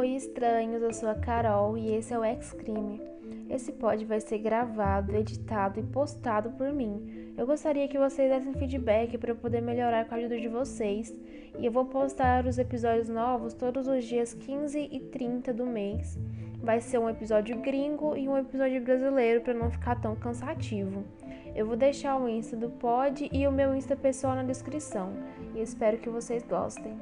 Oi, estranhos, eu sou a Carol e esse é o X-Crime. Esse pod vai ser gravado, editado e postado por mim. Eu gostaria que vocês dessem feedback para eu poder melhorar com a ajuda de vocês. E eu vou postar os episódios novos todos os dias 15 e 30 do mês. Vai ser um episódio gringo e um episódio brasileiro para não ficar tão cansativo. Eu vou deixar o Insta do pod e o meu Insta pessoal na descrição. E espero que vocês gostem.